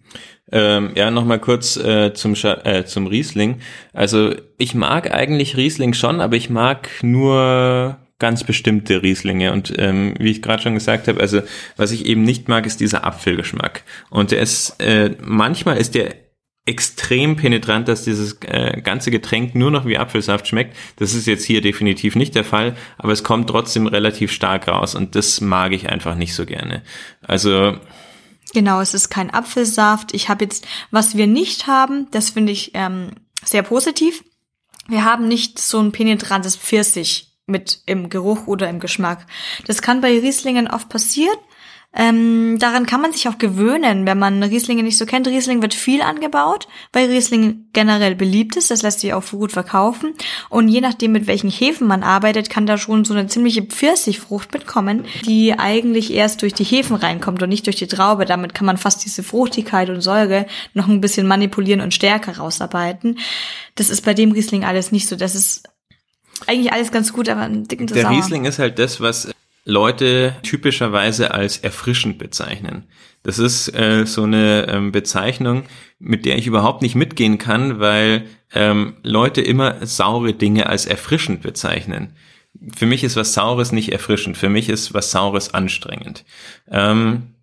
Ähm, ja, nochmal kurz äh, zum, Scha äh, zum Riesling. Also ich mag eigentlich Riesling schon, aber ich mag nur ganz bestimmte Rieslinge. Und ähm, wie ich gerade schon gesagt habe, also was ich eben nicht mag, ist dieser Apfelgeschmack. Und der ist, äh, manchmal ist der extrem penetrant, dass dieses äh, ganze Getränk nur noch wie Apfelsaft schmeckt. Das ist jetzt hier definitiv nicht der Fall, aber es kommt trotzdem relativ stark raus und das mag ich einfach nicht so gerne. Also Genau, es ist kein Apfelsaft. Ich habe jetzt, was wir nicht haben, das finde ich ähm, sehr positiv. Wir haben nicht so ein penetrantes Pfirsich mit im Geruch oder im Geschmack. Das kann bei Rieslingen oft passieren. Ähm, daran kann man sich auch gewöhnen, wenn man Rieslinge nicht so kennt. Riesling wird viel angebaut, weil Riesling generell beliebt ist. Das lässt sich auch gut verkaufen. Und je nachdem, mit welchen Hefen man arbeitet, kann da schon so eine ziemliche Pfirsichfrucht mitkommen, die eigentlich erst durch die Hefen reinkommt und nicht durch die Traube. Damit kann man fast diese Fruchtigkeit und Säure noch ein bisschen manipulieren und stärker rausarbeiten. Das ist bei dem Riesling alles nicht so. Das ist eigentlich alles ganz gut, aber ein dicken Der. Riesling ist halt das, was Leute typischerweise als erfrischend bezeichnen. Das ist äh, so eine ähm, Bezeichnung, mit der ich überhaupt nicht mitgehen kann, weil ähm, Leute immer saure Dinge als erfrischend bezeichnen. Für mich ist was Saures nicht erfrischend, für mich ist was Saures anstrengend. Ähm,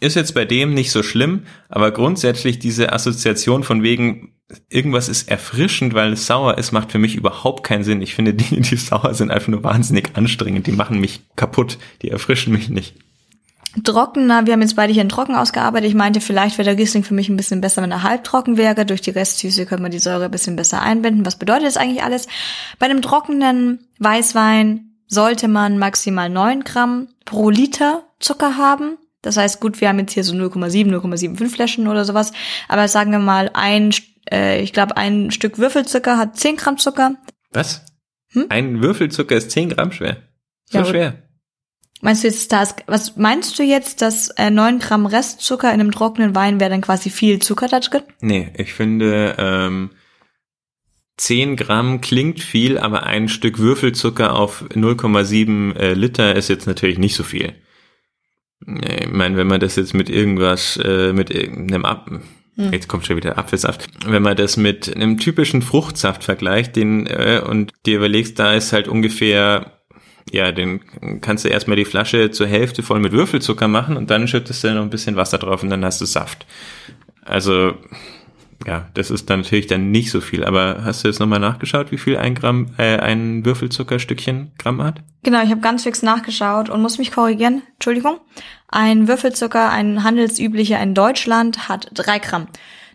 ist jetzt bei dem nicht so schlimm, aber grundsätzlich diese Assoziation von wegen, irgendwas ist erfrischend, weil es sauer ist, macht für mich überhaupt keinen Sinn. Ich finde Dinge, die sauer sind, einfach nur wahnsinnig anstrengend. Die machen mich kaputt, die erfrischen mich nicht. Trockener, wir haben jetzt beide hier in trocken ausgearbeitet. Ich meinte, vielleicht wäre der Riesling für mich ein bisschen besser, wenn er halbtrocken wäre. Durch die Restsüße könnte man die Säure ein bisschen besser einbinden. Was bedeutet das eigentlich alles? Bei einem trockenen Weißwein sollte man maximal 9 Gramm pro Liter Zucker haben. Das heißt, gut, wir haben jetzt hier so 0,7, 0,75 Flaschen oder sowas. Aber sagen wir mal, ein, äh, ich glaube, ein Stück Würfelzucker hat 10 Gramm Zucker. Was? Hm? Ein Würfelzucker ist 10 Gramm schwer. So ja, schwer. Meinst du jetzt, das, was meinst du jetzt, dass äh, 9 Gramm Restzucker in einem trockenen Wein wäre dann quasi viel Zucker da drin? Nee, ich finde, ähm, 10 Gramm klingt viel, aber ein Stück Würfelzucker auf 0,7 äh, Liter ist jetzt natürlich nicht so viel. Ich meine, wenn man das jetzt mit irgendwas, äh, mit irgendeinem Ab hm. Jetzt kommt schon wieder Apfelsaft. Wenn man das mit einem typischen Fruchtsaft vergleicht, den äh, und dir überlegst, da ist halt ungefähr ja, den kannst du erstmal die Flasche zur Hälfte voll mit Würfelzucker machen und dann schüttest du noch ein bisschen Wasser drauf und dann hast du Saft. Also, ja, das ist dann natürlich dann nicht so viel. Aber hast du jetzt nochmal nachgeschaut, wie viel ein Gramm, äh, ein Würfelzuckerstückchen Gramm hat? Genau, ich habe ganz fix nachgeschaut und muss mich korrigieren. Entschuldigung. Ein Würfelzucker, ein handelsüblicher in Deutschland, hat drei Gramm.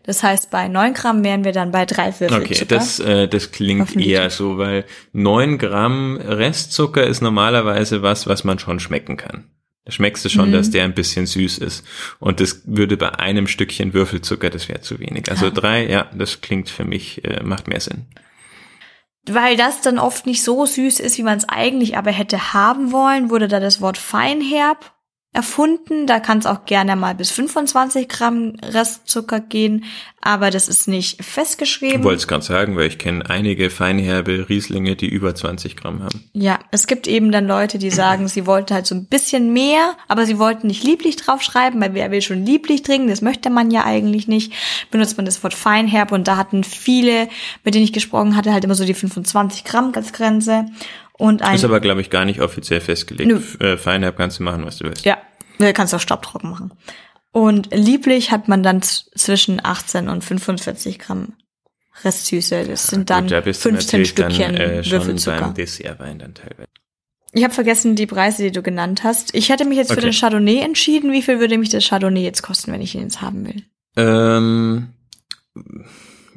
Das heißt, bei 9 Gramm wären wir dann bei drei Würfel Okay, das, äh, das klingt eher so, weil 9 Gramm Restzucker ist normalerweise was, was man schon schmecken kann. Da schmeckst du schon, mhm. dass der ein bisschen süß ist. Und das würde bei einem Stückchen Würfelzucker, das wäre zu wenig. Also ja. drei, ja, das klingt für mich, äh, macht mehr Sinn. Weil das dann oft nicht so süß ist, wie man es eigentlich aber hätte haben wollen, wurde da das Wort feinherb erfunden. Da kann es auch gerne mal bis 25 Gramm Restzucker gehen, aber das ist nicht festgeschrieben. Ich wollte es gerade sagen, weil ich kenne einige feinherbe Rieslinge, die über 20 Gramm haben. Ja, es gibt eben dann Leute, die sagen, sie wollten halt so ein bisschen mehr, aber sie wollten nicht lieblich draufschreiben, weil wer will schon lieblich trinken, das möchte man ja eigentlich nicht. Benutzt man das Wort feinherb und da hatten viele, mit denen ich gesprochen hatte, halt immer so die 25 Gramm als Grenze. Und ein, ist aber, glaube ich, gar nicht offiziell festgelegt. Nö. Äh, Feinherb kannst du machen, was du willst. Ja, du kannst auch staubtrocken machen. Und lieblich hat man dann zwischen 18 und 45 Gramm Restsüße. Das sind dann Gut, da 15 Stückchen dann, äh, Würfelzucker. Beim Dessertwein dann teilweise. Ich habe vergessen die Preise, die du genannt hast. Ich hätte mich jetzt okay. für den Chardonnay entschieden. Wie viel würde mich das Chardonnay jetzt kosten, wenn ich ihn jetzt haben will? Ähm,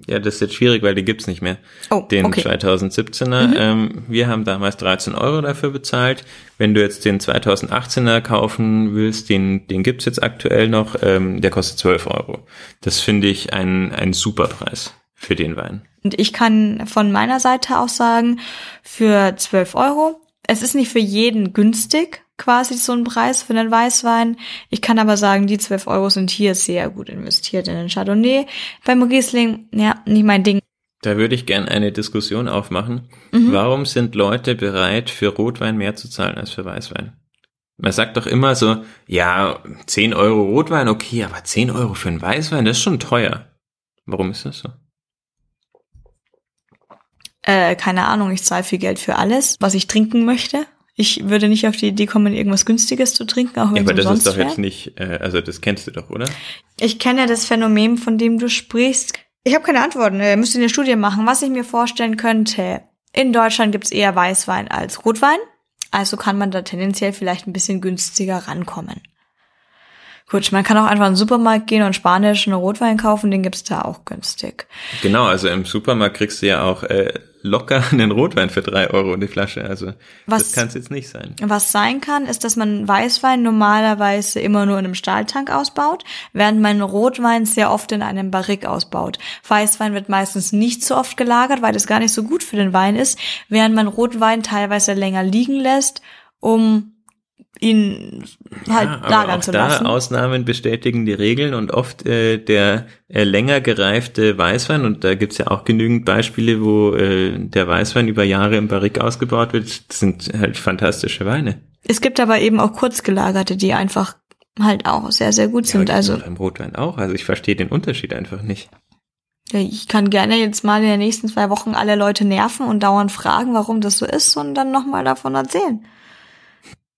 ja, das ist jetzt schwierig, weil die gibt's nicht mehr. Oh, den okay. 2017er. Mhm. Ähm, wir haben damals 13 Euro dafür bezahlt. Wenn du jetzt den 2018er kaufen willst, den, den gibt's jetzt aktuell noch, ähm, der kostet 12 Euro. Das finde ich ein, ein super Preis für den Wein. Und ich kann von meiner Seite auch sagen, für 12 Euro, es ist nicht für jeden günstig, quasi so ein Preis für einen Weißwein. Ich kann aber sagen, die 12 Euro sind hier sehr gut investiert in den Chardonnay. Beim Riesling, ja, nicht mein Ding. Da würde ich gern eine Diskussion aufmachen. Mhm. Warum sind Leute bereit, für Rotwein mehr zu zahlen als für Weißwein? Man sagt doch immer so, ja, 10 Euro Rotwein, okay, aber 10 Euro für einen Weißwein, das ist schon teuer. Warum ist das so? Äh, keine Ahnung, ich zahle viel Geld für alles, was ich trinken möchte. Ich würde nicht auf die Idee kommen, irgendwas Günstiges zu trinken, auch wenn ja, aber das ist doch wär. jetzt nicht, äh, also das kennst du doch, oder? Ich kenne das Phänomen, von dem du sprichst. Ich habe keine Antworten. Ihr müsst eine Studie machen. Was ich mir vorstellen könnte, in Deutschland gibt's eher Weißwein als Rotwein. Also kann man da tendenziell vielleicht ein bisschen günstiger rankommen. Gut, man kann auch einfach in den Supermarkt gehen und spanischen Rotwein kaufen, den gibt's da auch günstig. Genau, also im Supermarkt kriegst du ja auch äh, locker einen Rotwein für drei Euro in die Flasche. Also was, das kann es jetzt nicht sein. Was sein kann, ist, dass man Weißwein normalerweise immer nur in einem Stahltank ausbaut, während man Rotwein sehr oft in einem Barrik ausbaut. Weißwein wird meistens nicht so oft gelagert, weil das gar nicht so gut für den Wein ist, während man Rotwein teilweise länger liegen lässt, um ihn halt ja, lagern zu lassen. Da Ausnahmen bestätigen die Regeln und oft äh, der äh, länger gereifte Weißwein, und da gibt's ja auch genügend Beispiele, wo äh, der Weißwein über Jahre im Barrik ausgebaut wird, das sind halt fantastische Weine. Es gibt aber eben auch kurzgelagerte, die einfach halt auch sehr, sehr gut sind. Ja, also beim Rotwein auch. Also ich verstehe den Unterschied einfach nicht. Ja, ich kann gerne jetzt mal in den nächsten zwei Wochen alle Leute nerven und dauernd fragen, warum das so ist und dann nochmal davon erzählen.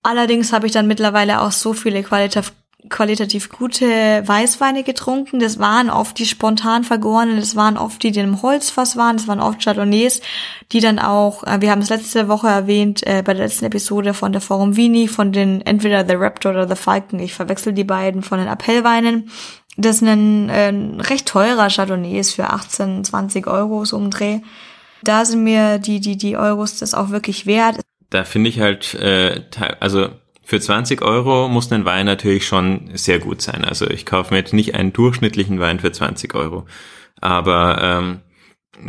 Allerdings habe ich dann mittlerweile auch so viele qualitativ, qualitativ gute Weißweine getrunken. Das waren oft die spontan vergorenen, das waren oft die, die im Holzfass waren, das waren oft Chardonnays, die dann auch, äh, wir haben es letzte Woche erwähnt, äh, bei der letzten Episode von der Forum Vini, von den entweder The Raptor oder The Falcon, ich verwechsel die beiden, von den Appellweinen. Das ein, äh, recht teurer Chardonnay ist für 18, 20 Euro so um Dreh. Da sind mir die, die, die Euros das auch wirklich wert. Da finde ich halt, äh, also für 20 Euro muss ein Wein natürlich schon sehr gut sein. Also ich kaufe mir jetzt nicht einen durchschnittlichen Wein für 20 Euro. Aber ähm,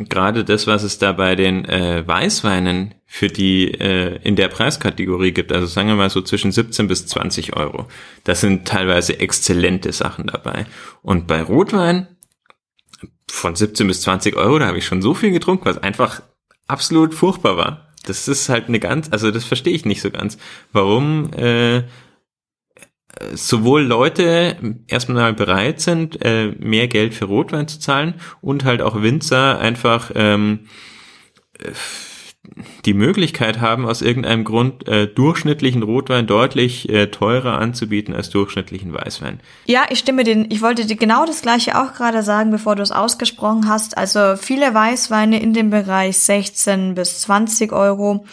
gerade das, was es da bei den äh, Weißweinen für die äh, in der Preiskategorie gibt, also sagen wir mal so zwischen 17 bis 20 Euro, das sind teilweise exzellente Sachen dabei. Und bei Rotwein von 17 bis 20 Euro, da habe ich schon so viel getrunken, was einfach absolut furchtbar war. Das ist halt eine ganz, also das verstehe ich nicht so ganz. Warum äh, sowohl Leute erstmal bereit sind, äh, mehr Geld für Rotwein zu zahlen und halt auch Winzer einfach ähm, die Möglichkeit haben, aus irgendeinem Grund äh, durchschnittlichen Rotwein deutlich äh, teurer anzubieten als durchschnittlichen Weißwein. Ja, ich stimme den. Ich wollte dir genau das gleiche auch gerade sagen, bevor du es ausgesprochen hast. Also viele Weißweine in dem Bereich 16 bis 20 Euro.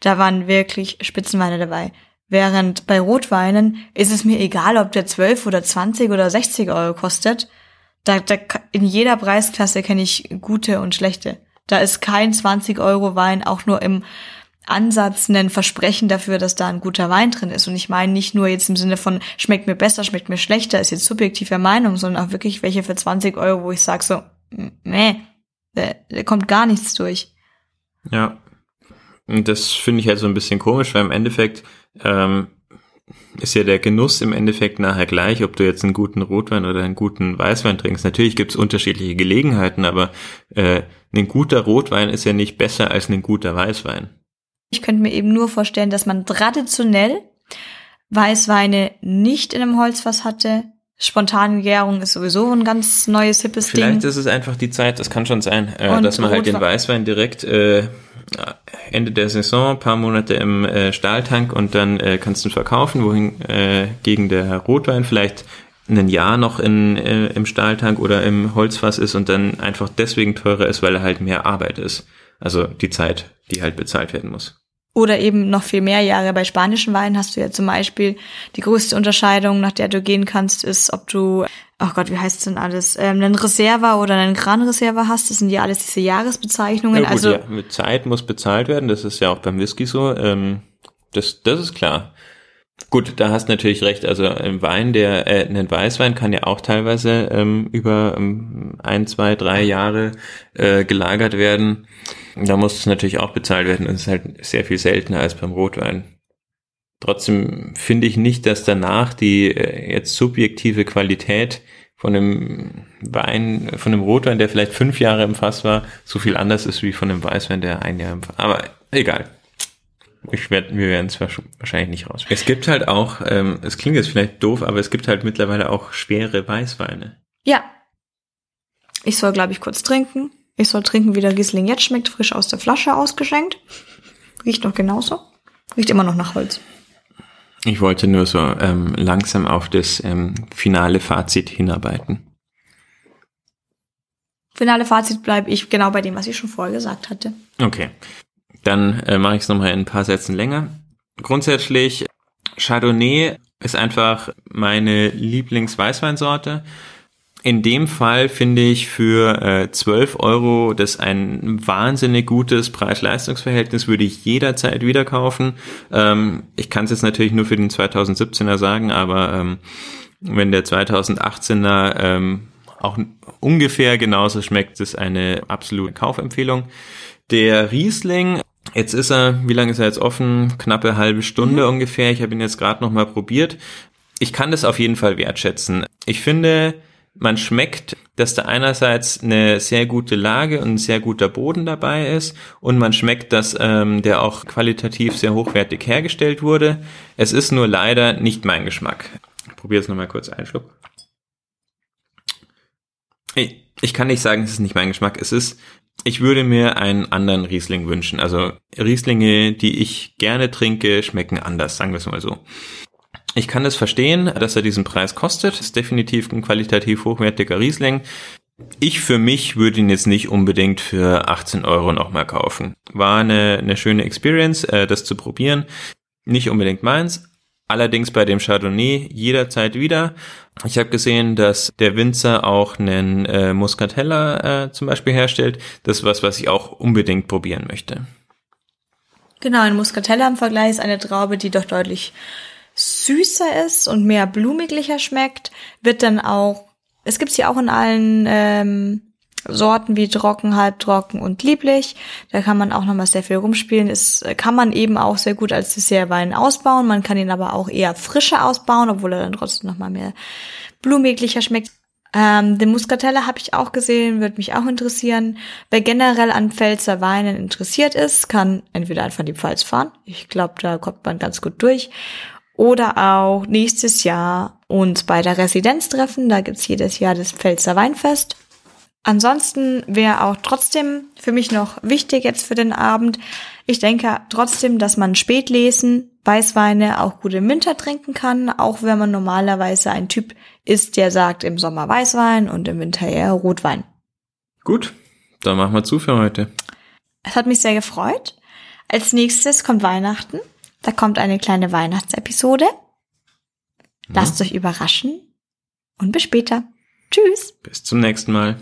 Da waren wirklich Spitzenweine dabei. Während bei Rotweinen ist es mir egal, ob der 12 oder 20 oder 60 Euro kostet. Da, da, in jeder Preisklasse kenne ich gute und schlechte. Da ist kein 20 Euro Wein auch nur im Ansatz ein Versprechen dafür, dass da ein guter Wein drin ist. Und ich meine nicht nur jetzt im Sinne von schmeckt mir besser, schmeckt mir schlechter, ist jetzt subjektive Meinung, sondern auch wirklich welche für 20 Euro, wo ich sage so, nee, da, kommt gar nichts durch. Ja. Und das finde ich halt so ein bisschen komisch, weil im Endeffekt ähm, ist ja der Genuss im Endeffekt nachher gleich, ob du jetzt einen guten Rotwein oder einen guten Weißwein trinkst. Natürlich gibt es unterschiedliche Gelegenheiten, aber äh, ein guter Rotwein ist ja nicht besser als ein guter Weißwein. Ich könnte mir eben nur vorstellen, dass man traditionell Weißweine nicht in einem Holzfass hatte. Spontane Gärung ist sowieso ein ganz neues, hippes Vielleicht Ding. Vielleicht ist es einfach die Zeit, das kann schon sein, äh, dass man halt den Weißwein direkt äh, Ende der Saison, paar Monate im äh, Stahltank und dann äh, kannst du ihn verkaufen, wohin äh, gegen der Rotwein vielleicht ein Jahr noch in, äh, im Stahltank oder im Holzfass ist und dann einfach deswegen teurer ist, weil er halt mehr Arbeit ist. Also die Zeit, die halt bezahlt werden muss. Oder eben noch viel mehr Jahre. Bei spanischen Weinen hast du ja zum Beispiel die größte Unterscheidung, nach der du gehen kannst, ist, ob du, oh Gott, wie heißt denn alles, ähm, einen Reserva oder einen Gran Reserva hast. Das sind ja alles diese Jahresbezeichnungen. Ja, gut, also ja, mit Zeit muss bezahlt werden. Das ist ja auch beim Whisky so. Ähm, das, das ist klar. Gut, da hast natürlich recht. Also ein Wein, der äh, ein Weißwein kann ja auch teilweise ähm, über ähm, ein, zwei, drei Jahre äh, gelagert werden. Da muss es natürlich auch bezahlt werden. Das ist halt sehr viel seltener als beim Rotwein. Trotzdem finde ich nicht, dass danach die äh, jetzt subjektive Qualität von einem Wein, von einem Rotwein, der vielleicht fünf Jahre im Fass war, so viel anders ist wie von einem Weißwein, der ein Jahr im Fass. Aber egal. Ich werd, wir werden es wahrscheinlich nicht raus. Es gibt halt auch, ähm, es klingt jetzt vielleicht doof, aber es gibt halt mittlerweile auch schwere Weißweine. Ja. Ich soll, glaube ich, kurz trinken. Ich soll trinken, wie der Riesling jetzt schmeckt, frisch aus der Flasche ausgeschenkt. Riecht noch genauso. Riecht immer noch nach Holz. Ich wollte nur so ähm, langsam auf das ähm, finale Fazit hinarbeiten. Finale Fazit bleibe ich genau bei dem, was ich schon vorher gesagt hatte. Okay. Dann äh, mache ich es nochmal in ein paar Sätzen länger. Grundsätzlich, Chardonnay ist einfach meine Lieblingsweißweinsorte. In dem Fall finde ich für äh, 12 Euro das ein wahnsinnig gutes Preis-Leistungs-Verhältnis, würde ich jederzeit wieder kaufen. Ähm, ich kann es jetzt natürlich nur für den 2017er sagen, aber ähm, wenn der 2018er ähm, auch ungefähr genauso schmeckt, ist eine absolute Kaufempfehlung. Der Riesling Jetzt ist er, wie lange ist er jetzt offen? Knappe halbe Stunde mhm. ungefähr. Ich habe ihn jetzt gerade noch mal probiert. Ich kann das auf jeden Fall wertschätzen. Ich finde, man schmeckt, dass da einerseits eine sehr gute Lage und ein sehr guter Boden dabei ist und man schmeckt, dass ähm, der auch qualitativ sehr hochwertig hergestellt wurde. Es ist nur leider nicht mein Geschmack. Ich probiere jetzt nochmal kurz einen Schluck. Ich kann nicht sagen, es ist nicht mein Geschmack. Es ist ich würde mir einen anderen Riesling wünschen. Also Rieslinge, die ich gerne trinke, schmecken anders, sagen wir es mal so. Ich kann es das verstehen, dass er diesen Preis kostet. Ist definitiv ein qualitativ hochwertiger Riesling. Ich für mich würde ihn jetzt nicht unbedingt für 18 Euro nochmal kaufen. War eine, eine schöne Experience, äh, das zu probieren. Nicht unbedingt meins. Allerdings bei dem Chardonnay jederzeit wieder. Ich habe gesehen, dass der Winzer auch einen äh, Muscatella äh, zum Beispiel herstellt. Das ist was, was ich auch unbedingt probieren möchte. Genau, ein Muscatella im Vergleich ist eine Traube, die doch deutlich süßer ist und mehr blumiglicher schmeckt, wird dann auch, es gibt sie auch in allen ähm, Sorten wie trocken, halbtrocken und lieblich. Da kann man auch nochmal sehr viel rumspielen. Es kann man eben auch sehr gut als Dessertwein ausbauen. Man kann ihn aber auch eher frischer ausbauen, obwohl er dann trotzdem nochmal mehr blumiglicher schmeckt. Ähm, den Muscatella habe ich auch gesehen, würde mich auch interessieren. Wer generell an Pfälzer Weinen interessiert ist, kann entweder einfach in die Pfalz fahren. Ich glaube, da kommt man ganz gut durch oder auch nächstes Jahr uns bei der Residenz treffen. Da gibt's jedes Jahr das Pfälzer Weinfest. Ansonsten wäre auch trotzdem für mich noch wichtig jetzt für den Abend. Ich denke trotzdem, dass man Spätlesen, Weißweine auch gut im Winter trinken kann, auch wenn man normalerweise ein Typ ist, der sagt im Sommer Weißwein und im Winter eher Rotwein. Gut, dann machen wir zu für heute. Es hat mich sehr gefreut. Als nächstes kommt Weihnachten. Da kommt eine kleine Weihnachtsepisode. Lasst euch überraschen und bis später. Tschüss. Bis zum nächsten Mal.